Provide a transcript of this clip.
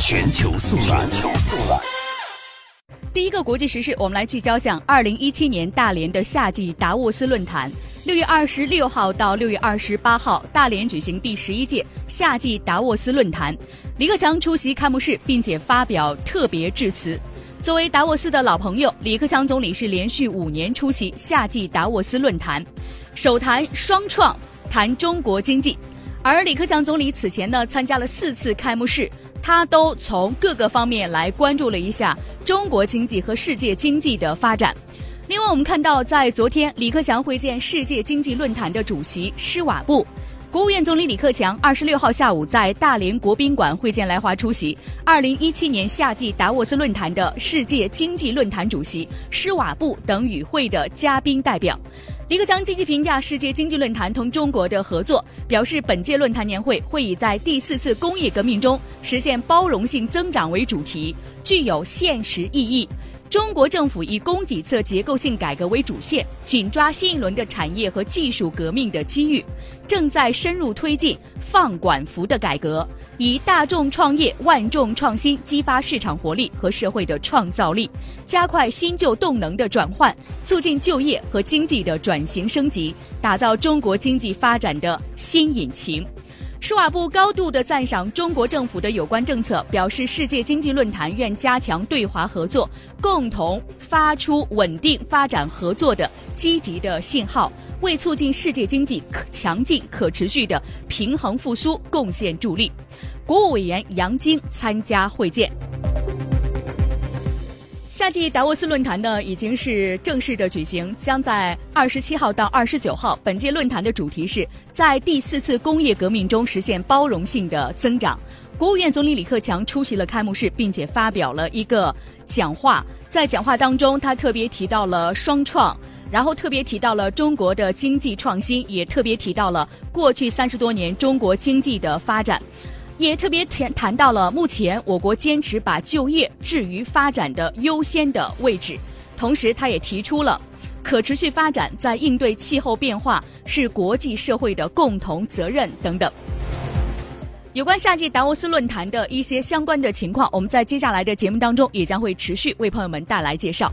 全球速览。全球速览。第一个国际时事，我们来聚焦向二零一七年大连的夏季达沃斯论坛。六月二十六号到六月二十八号，大连举行第十一届夏季达沃斯论坛。李克强出席开幕式，并且发表特别致辞。作为达沃斯的老朋友，李克强总理是连续五年出席夏季达沃斯论坛，首谈双创，谈中国经济。而李克强总理此前呢，参加了四次开幕式。他都从各个方面来关注了一下中国经济和世界经济的发展。另外，我们看到，在昨天，李克强会见世界经济论坛的主席施瓦布。国务院总理李克强二十六号下午在大连国宾馆会见来华出席二零一七年夏季达沃斯论坛的世界经济论坛主席施瓦布等与会的嘉宾代表。李克强积极评价世界经济论坛同中国的合作，表示本届论坛年会会以在第四次工业革命中实现包容性增长为主题，具有现实意义。中国政府以供给侧结构性改革为主线，紧抓新一轮的产业和技术革命的机遇，正在深入推进放管服的改革，以大众创业、万众创新激发市场活力和社会的创造力，加快新旧动能的转换，促进就业和经济的转型升级，打造中国经济发展的新引擎。施瓦布高度的赞赏中国政府的有关政策，表示世界经济论坛愿加强对华合作，共同发出稳定发展合作的积极的信号，为促进世界经济可强劲可持续的平衡复苏贡献助力。国务委员杨晶参加会见。夏季达沃斯论坛呢，已经是正式的举行，将在二十七号到二十九号。本届论坛的主题是在第四次工业革命中实现包容性的增长。国务院总理李克强出席了开幕式，并且发表了一个讲话。在讲话当中，他特别提到了双创，然后特别提到了中国的经济创新，也特别提到了过去三十多年中国经济的发展。也特别谈谈到了目前我国坚持把就业置于发展的优先的位置，同时他也提出了可持续发展在应对气候变化是国际社会的共同责任等等。有关夏季达沃斯论坛的一些相关的情况，我们在接下来的节目当中也将会持续为朋友们带来介绍。